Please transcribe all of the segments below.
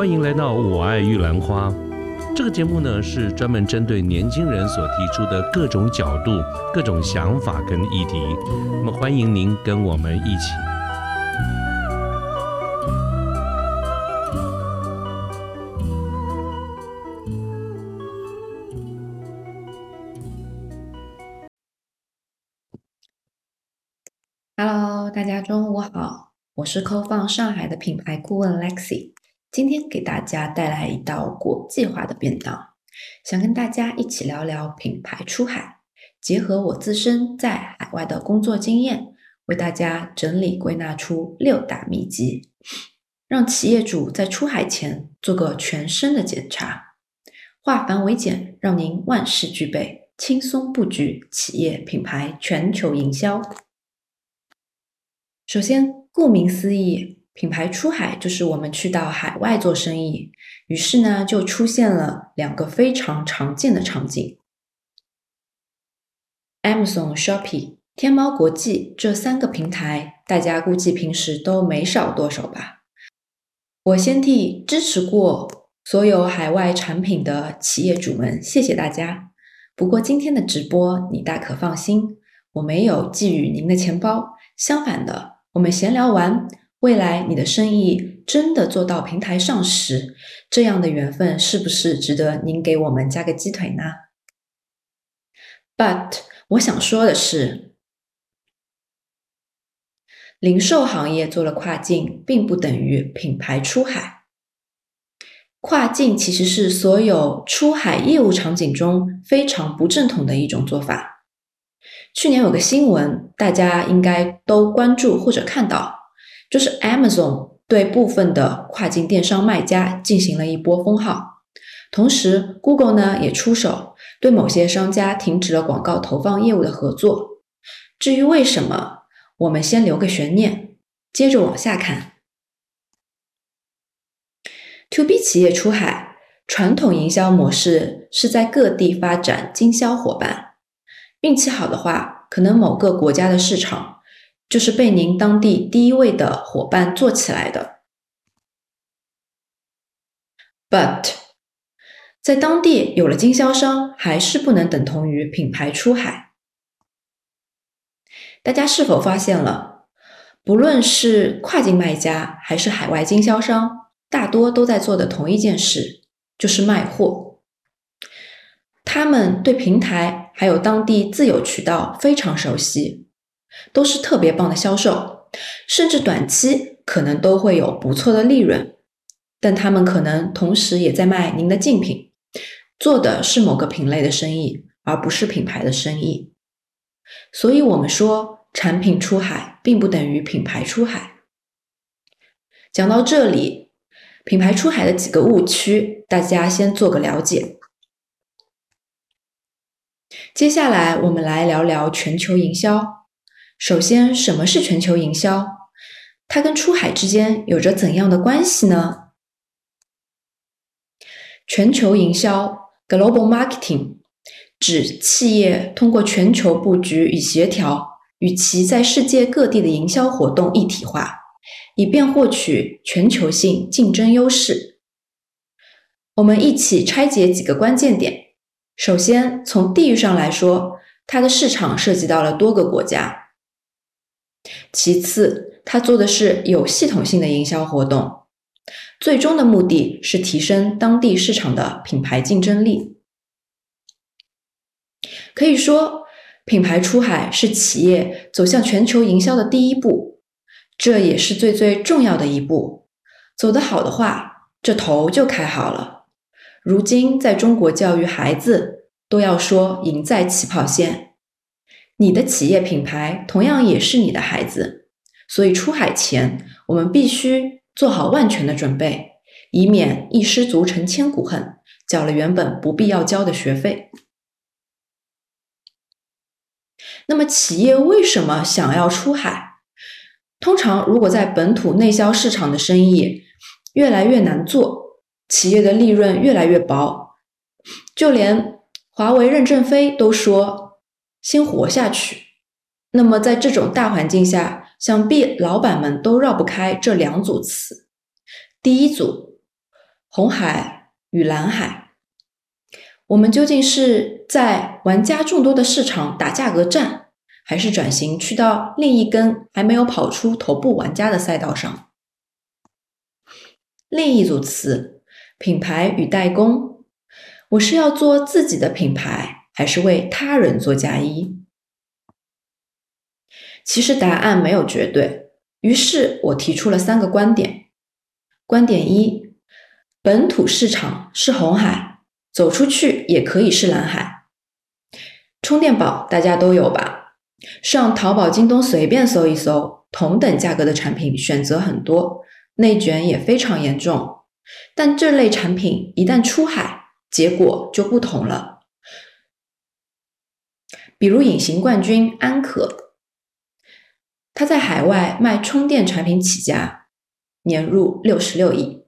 欢迎来到《我爱玉兰花》这个节目呢，是专门针对年轻人所提出的各种角度、各种想法跟议题。那么，欢迎您跟我们一起。Hello，大家中午好，我是扣放上海的品牌顾问 Lexi。今天给大家带来一道国际化的便当，想跟大家一起聊聊品牌出海，结合我自身在海外的工作经验，为大家整理归纳出六大秘籍，让企业主在出海前做个全身的检查，化繁为简，让您万事俱备，轻松布局企业品牌全球营销。首先，顾名思义。品牌出海就是我们去到海外做生意，于是呢就出现了两个非常常见的场景：Amazon、Shopee、天猫国际这三个平台，大家估计平时都没少剁手吧？我先替支持过所有海外产品的企业主们，谢谢大家。不过今天的直播你大可放心，我没有觊觎您的钱包，相反的，我们闲聊完。未来你的生意真的做到平台上时，这样的缘分是不是值得您给我们加个鸡腿呢？But 我想说的是，零售行业做了跨境，并不等于品牌出海。跨境其实是所有出海业务场景中非常不正统的一种做法。去年有个新闻，大家应该都关注或者看到。就是 Amazon 对部分的跨境电商卖家进行了一波封号，同时 Google 呢也出手，对某些商家停止了广告投放业务的合作。至于为什么，我们先留个悬念，接着往下看。To B 企业出海，传统营销模式是在各地发展经销伙伴，运气好的话，可能某个国家的市场。就是被您当地第一位的伙伴做起来的，but 在当地有了经销商，还是不能等同于品牌出海。大家是否发现了，不论是跨境卖家还是海外经销商，大多都在做的同一件事，就是卖货。他们对平台还有当地自有渠道非常熟悉。都是特别棒的销售，甚至短期可能都会有不错的利润，但他们可能同时也在卖您的竞品，做的是某个品类的生意，而不是品牌的生意。所以，我们说产品出海并不等于品牌出海。讲到这里，品牌出海的几个误区，大家先做个了解。接下来，我们来聊聊全球营销。首先，什么是全球营销？它跟出海之间有着怎样的关系呢？全球营销 （Global Marketing） 指企业通过全球布局与协调，与其在世界各地的营销活动一体化，以便获取全球性竞争优势。我们一起拆解几个关键点。首先，从地域上来说，它的市场涉及到了多个国家。其次，他做的是有系统性的营销活动，最终的目的是提升当地市场的品牌竞争力。可以说，品牌出海是企业走向全球营销的第一步，这也是最最重要的一步。走得好的话，这头就开好了。如今，在中国教育孩子，都要说赢在起跑线。你的企业品牌同样也是你的孩子，所以出海前我们必须做好万全的准备，以免一失足成千古恨，缴了原本不必要交的学费。那么，企业为什么想要出海？通常，如果在本土内销市场的生意越来越难做，企业的利润越来越薄，就连华为任正非都说。先活下去。那么，在这种大环境下，想必老板们都绕不开这两组词。第一组，红海与蓝海，我们究竟是在玩家众多的市场打价格战，还是转型去到另一根还没有跑出头部玩家的赛道上？另一组词：品牌与代工。我是要做自己的品牌，还是为他人做嫁衣？其实答案没有绝对。于是我提出了三个观点。观点一：本土市场是红海，走出去也可以是蓝海。充电宝大家都有吧？上淘宝、京东随便搜一搜，同等价格的产品选择很多。内卷也非常严重，但这类产品一旦出海，结果就不同了。比如隐形冠军安可，他在海外卖充电产品起家，年入六十六亿。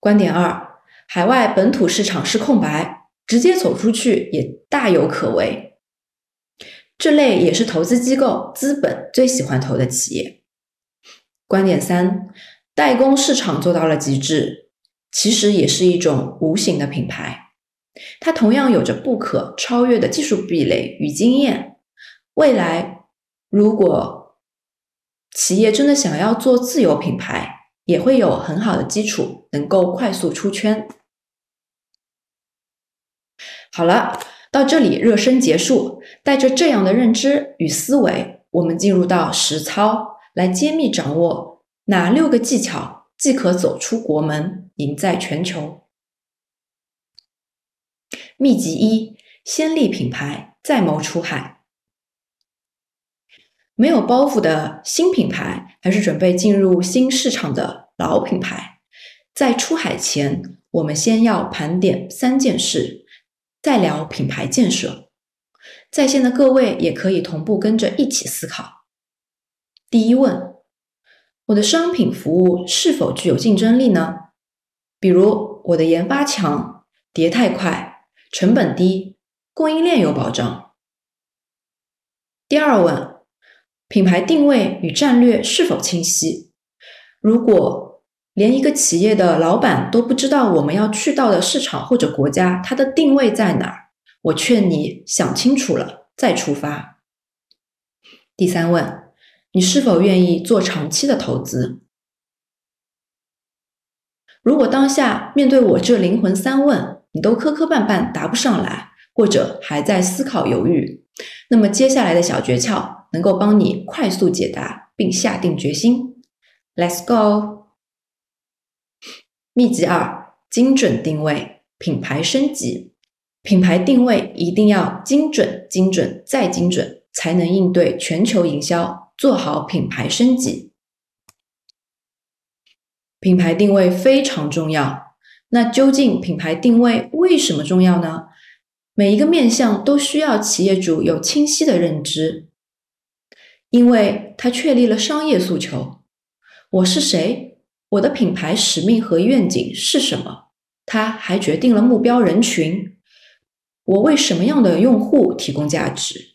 观点二：海外本土市场是空白，直接走出去也大有可为。这类也是投资机构、资本最喜欢投的企业。观点三。代工市场做到了极致，其实也是一种无形的品牌。它同样有着不可超越的技术壁垒与经验。未来，如果企业真的想要做自有品牌，也会有很好的基础，能够快速出圈。好了，到这里热身结束。带着这样的认知与思维，我们进入到实操，来揭秘掌握。哪六个技巧即可走出国门，赢在全球？秘籍一：先立品牌，再谋出海。没有包袱的新品牌，还是准备进入新市场的老品牌，在出海前，我们先要盘点三件事，再聊品牌建设。在线的各位也可以同步跟着一起思考。第一问。我的商品服务是否具有竞争力呢？比如我的研发强、迭代快、成本低、供应链有保障。第二问，品牌定位与战略是否清晰？如果连一个企业的老板都不知道我们要去到的市场或者国家，它的定位在哪儿？我劝你想清楚了再出发。第三问。你是否愿意做长期的投资？如果当下面对我这灵魂三问，你都磕磕绊绊答不上来，或者还在思考犹豫，那么接下来的小诀窍能够帮你快速解答并下定决心。Let's go！秘籍二：精准定位，品牌升级。品牌定位一定要精准、精准再精准，才能应对全球营销。做好品牌升级，品牌定位非常重要。那究竟品牌定位为什么重要呢？每一个面向都需要企业主有清晰的认知，因为它确立了商业诉求。我是谁？我的品牌使命和愿景是什么？它还决定了目标人群。我为什么样的用户提供价值？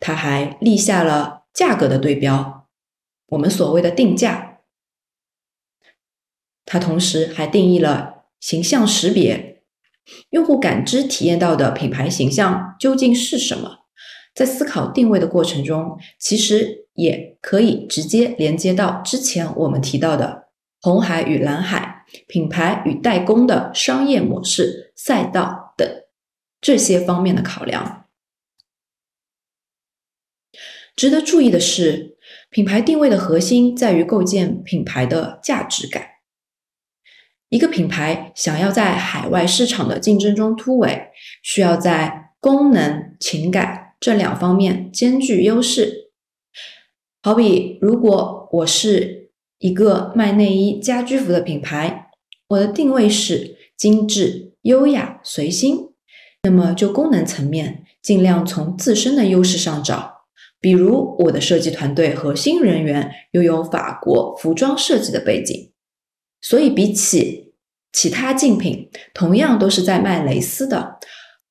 他还立下了价格的对标，我们所谓的定价。它同时还定义了形象识别，用户感知体验到的品牌形象究竟是什么？在思考定位的过程中，其实也可以直接连接到之前我们提到的红海与蓝海、品牌与代工的商业模式、赛道等这些方面的考量。值得注意的是，品牌定位的核心在于构建品牌的价值感。一个品牌想要在海外市场的竞争中突围，需要在功能、情感这两方面兼具优势。好比，如果我是一个卖内衣、家居服的品牌，我的定位是精致、优雅、随心，那么就功能层面，尽量从自身的优势上找。比如，我的设计团队核心人员拥有法国服装设计的背景，所以比起其他竞品，同样都是在卖蕾丝的，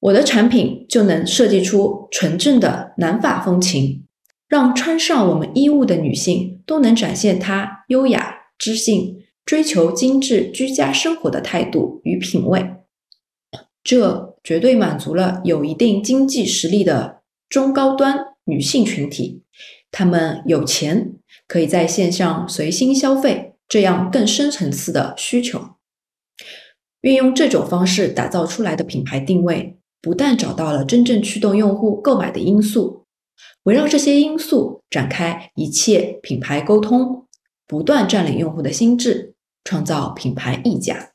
我的产品就能设计出纯正的南法风情，让穿上我们衣物的女性都能展现她优雅、知性、追求精致居家生活的态度与品味。这绝对满足了有一定经济实力的中高端女性群体，她们有钱，可以在线上随心消费，这样更深层次的需求。运用这种方式打造出来的品牌定位，不但找到了真正驱动用户购买的因素，围绕这些因素展开一切品牌沟通，不断占领用户的心智，创造品牌溢价。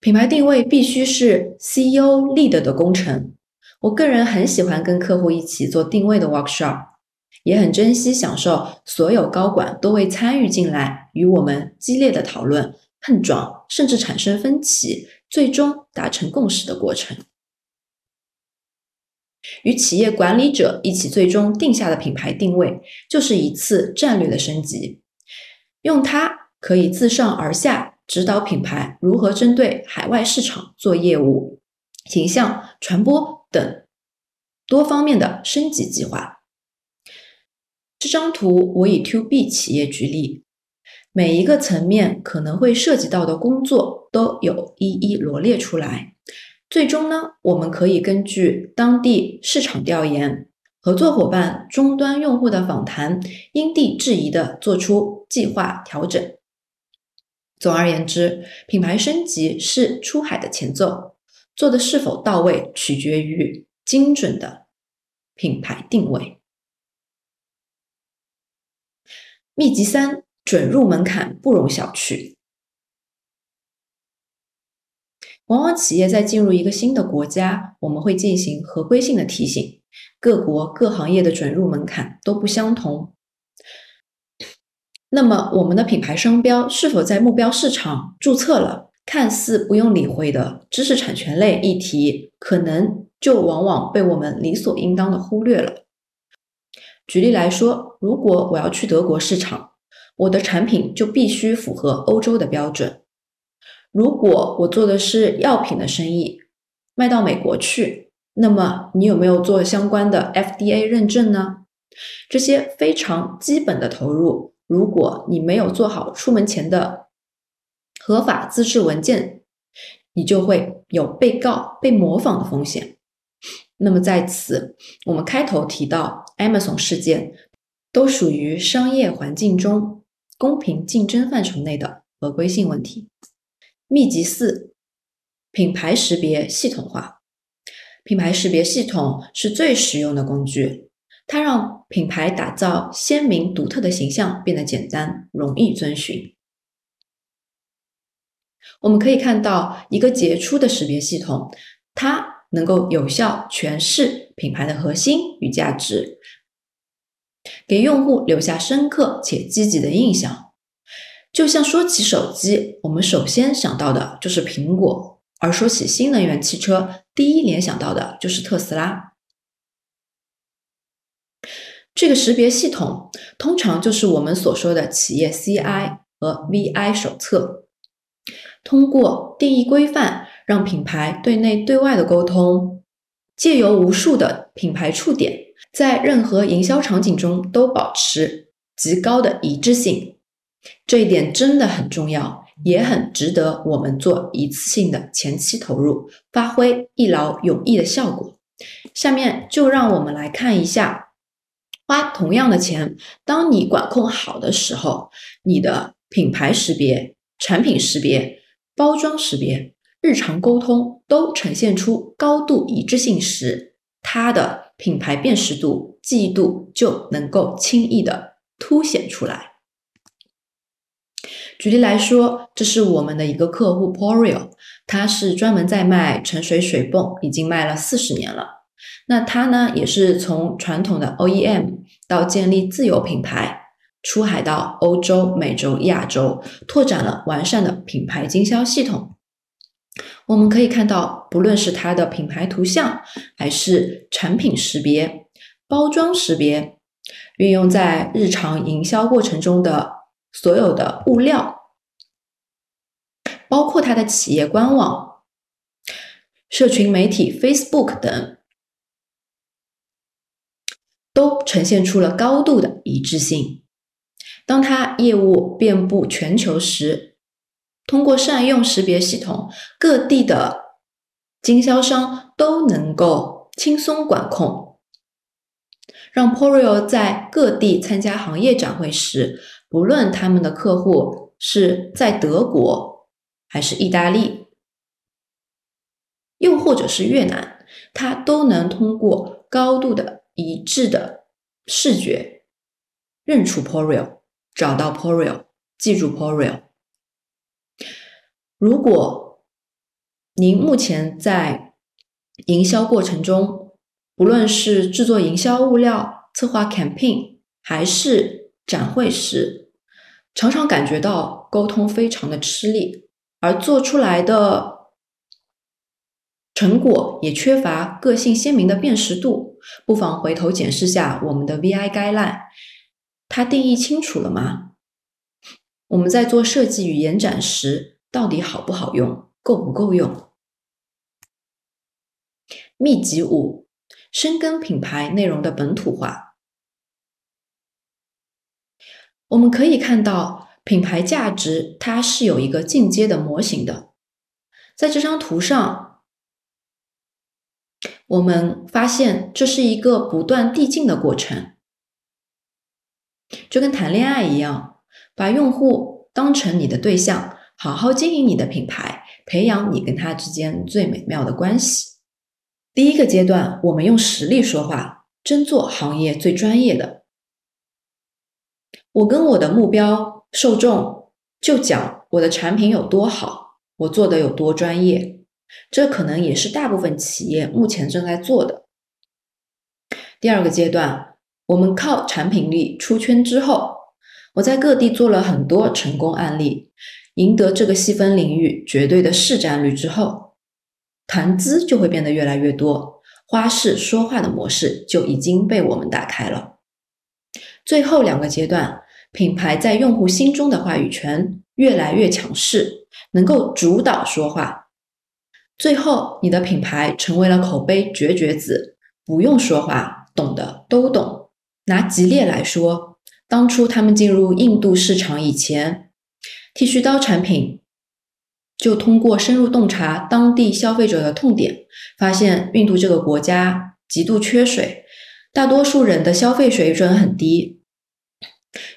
品牌定位必须是 CEO lead 的工程。我个人很喜欢跟客户一起做定位的 workshop，也很珍惜享受所有高管都会参与进来，与我们激烈的讨论、碰撞，甚至产生分歧，最终达成共识的过程。与企业管理者一起最终定下的品牌定位，就是一次战略的升级。用它可以自上而下。指导品牌如何针对海外市场做业务、形象传播等多方面的升级计划。这张图我以 To B 企业举例，每一个层面可能会涉及到的工作都有一一罗列出来。最终呢，我们可以根据当地市场调研、合作伙伴终端用户的访谈，因地制宜的做出计划调整。总而言之，品牌升级是出海的前奏，做的是否到位，取决于精准的品牌定位。秘籍三：准入门槛不容小觑。往往企业在进入一个新的国家，我们会进行合规性的提醒，各国各行业的准入门槛都不相同。那么，我们的品牌商标是否在目标市场注册了？看似不用理会的知识产权类议题，可能就往往被我们理所应当的忽略了。举例来说，如果我要去德国市场，我的产品就必须符合欧洲的标准；如果我做的是药品的生意，卖到美国去，那么你有没有做相关的 FDA 认证呢？这些非常基本的投入。如果你没有做好出门前的合法资质文件，你就会有被告、被模仿的风险。那么在此，我们开头提到 Amazon 事件，都属于商业环境中公平竞争范畴内的合规性问题。秘籍四：品牌识别系统化。品牌识别系统是最实用的工具。它让品牌打造鲜明独特的形象变得简单、容易遵循。我们可以看到一个杰出的识别系统，它能够有效诠释品牌的核心与价值，给用户留下深刻且积极的印象。就像说起手机，我们首先想到的就是苹果；而说起新能源汽车，第一联想到的就是特斯拉。这个识别系统通常就是我们所说的企业 CI 和 VI 手册，通过定义规范，让品牌对内对外的沟通，借由无数的品牌触点，在任何营销场景中都保持极高的一致性。这一点真的很重要，也很值得我们做一次性的前期投入，发挥一劳永逸的效果。下面就让我们来看一下。花同样的钱，当你管控好的时候，你的品牌识别、产品识别、包装识别、日常沟通都呈现出高度一致性时，它的品牌辨识度、记忆度就能够轻易的凸显出来。举例来说，这是我们的一个客户 Porio，他是专门在卖沉水水泵，已经卖了四十年了。那它呢，也是从传统的 OEM 到建立自有品牌，出海到欧洲、美洲、亚洲，拓展了完善的品牌经销系统。我们可以看到，不论是它的品牌图像，还是产品识别、包装识别，运用在日常营销过程中的所有的物料，包括它的企业官网、社群媒体 Facebook 等。都呈现出了高度的一致性。当它业务遍布全球时，通过善用识别系统，各地的经销商都能够轻松管控，让 Porio 在各地参加行业展会时，不论他们的客户是在德国还是意大利，又或者是越南，它都能通过高度的一致的视觉认出 Porio。找到 Porio，记住 Porio。如果您目前在营销过程中，不论是制作营销物料、策划 campaign，还是展会时，常常感觉到沟通非常的吃力，而做出来的成果也缺乏个性鲜明的辨识度，不妨回头检视下我们的 VI 该 line。它定义清楚了吗？我们在做设计与延展时，到底好不好用，够不够用？秘籍五：深耕品牌内容的本土化。我们可以看到，品牌价值它是有一个进阶的模型的。在这张图上，我们发现这是一个不断递进的过程。就跟谈恋爱一样，把用户当成你的对象，好好经营你的品牌，培养你跟他之间最美妙的关系。第一个阶段，我们用实力说话，真做行业最专业的。我跟我的目标受众就讲我的产品有多好，我做的有多专业。这可能也是大部分企业目前正在做的。第二个阶段。我们靠产品力出圈之后，我在各地做了很多成功案例，赢得这个细分领域绝对的市占率之后，谈资就会变得越来越多，花式说话的模式就已经被我们打开了。最后两个阶段，品牌在用户心中的话语权越来越强势，能够主导说话。最后，你的品牌成为了口碑绝绝子，不用说话，懂的都懂。拿吉列来说，当初他们进入印度市场以前，剃须刀产品就通过深入洞察当地消费者的痛点，发现印度这个国家极度缺水，大多数人的消费水准很低，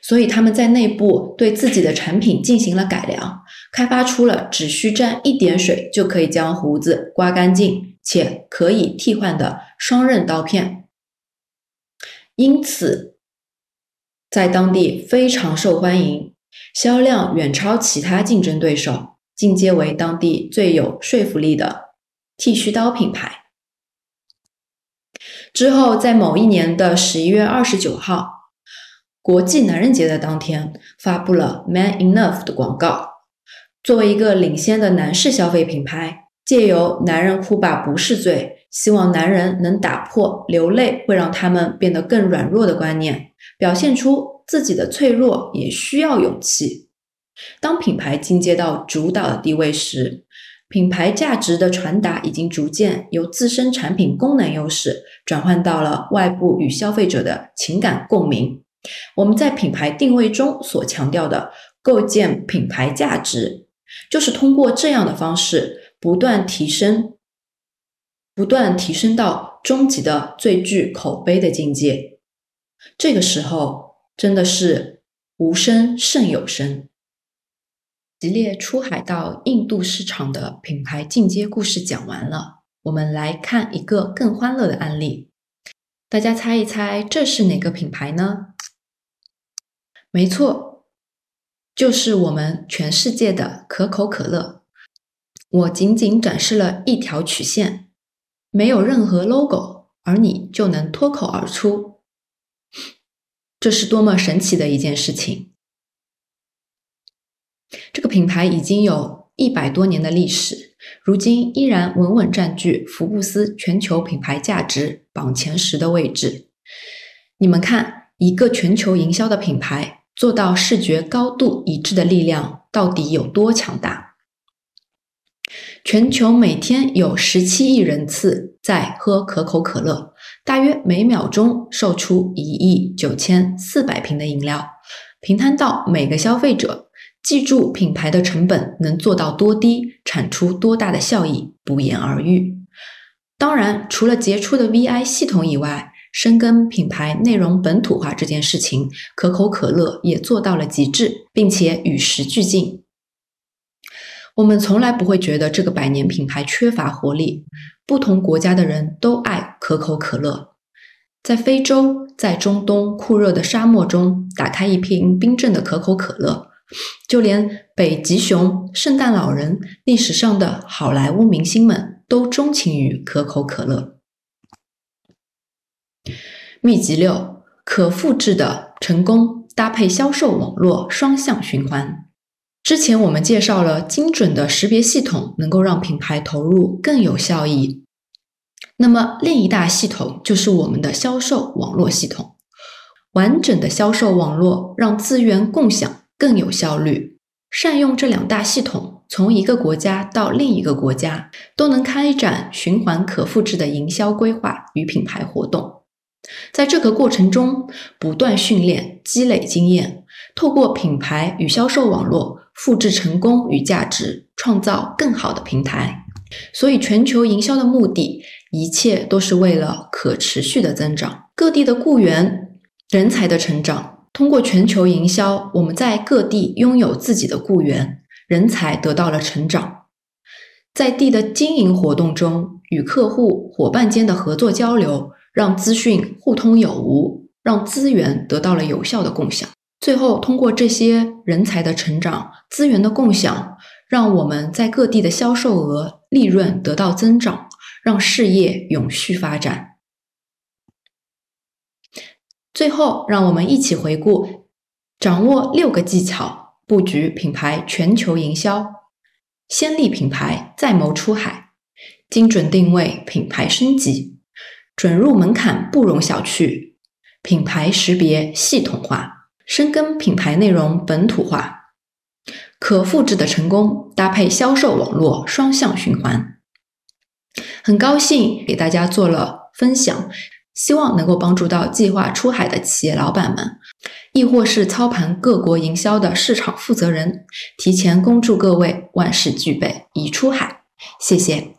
所以他们在内部对自己的产品进行了改良，开发出了只需沾一点水就可以将胡子刮干净且可以替换的双刃刀片。因此，在当地非常受欢迎，销量远超其他竞争对手，进阶为当地最有说服力的剃须刀品牌。之后，在某一年的十一月二十九号，国际男人节的当天，发布了 “Man Enough” 的广告。作为一个领先的男士消费品牌，借由“男人哭吧不是罪”。希望男人能打破流泪会让他们变得更软弱的观念，表现出自己的脆弱也需要勇气。当品牌进阶到主导的地位时，品牌价值的传达已经逐渐由自身产品功能优势转换到了外部与消费者的情感共鸣。我们在品牌定位中所强调的构建品牌价值，就是通过这样的方式不断提升。不断提升到终极的最具口碑的境界，这个时候真的是无声胜有声。吉列出海到印度市场的品牌进阶故事讲完了，我们来看一个更欢乐的案例。大家猜一猜，这是哪个品牌呢？没错，就是我们全世界的可口可乐。我仅仅展示了一条曲线。没有任何 logo，而你就能脱口而出，这是多么神奇的一件事情！这个品牌已经有一百多年的历史，如今依然稳稳占据福布斯全球品牌价值榜前十的位置。你们看，一个全球营销的品牌做到视觉高度一致的力量到底有多强大？全球每天有十七亿人次在喝可口可乐，大约每秒钟售出一亿九千四百瓶的饮料，平摊到每个消费者，记住品牌的成本能做到多低，产出多大的效益，不言而喻。当然，除了杰出的 VI 系统以外，深耕品牌内容本土化这件事情，可口可乐也做到了极致，并且与时俱进。我们从来不会觉得这个百年品牌缺乏活力。不同国家的人都爱可口可乐。在非洲，在中东酷热的沙漠中，打开一瓶冰镇的可口可乐，就连北极熊、圣诞老人、历史上的好莱坞明星们都钟情于可口可乐。秘籍六：可复制的成功搭配销售网络双向循环。之前我们介绍了精准的识别系统能够让品牌投入更有效益。那么另一大系统就是我们的销售网络系统。完整的销售网络让资源共享更有效率。善用这两大系统，从一个国家到另一个国家，都能开展循环可复制的营销规划与品牌活动。在这个过程中，不断训练、积累经验，透过品牌与销售网络复制成功与价值，创造更好的平台。所以，全球营销的目的，一切都是为了可持续的增长。各地的雇员、人才的成长，通过全球营销，我们在各地拥有自己的雇员、人才，得到了成长。在地的经营活动中，与客户、伙伴间的合作交流。让资讯互通有无，让资源得到了有效的共享。最后，通过这些人才的成长、资源的共享，让我们在各地的销售额、利润得到增长，让事业永续发展。最后，让我们一起回顾：掌握六个技巧，布局品牌全球营销，先立品牌，再谋出海，精准定位，品牌升级。准入门槛不容小觑，品牌识别系统化，深耕品牌内容本土化，可复制的成功搭配销售网络双向循环。很高兴给大家做了分享，希望能够帮助到计划出海的企业老板们，亦或是操盘各国营销的市场负责人，提前恭祝各位万事俱备，已出海。谢谢。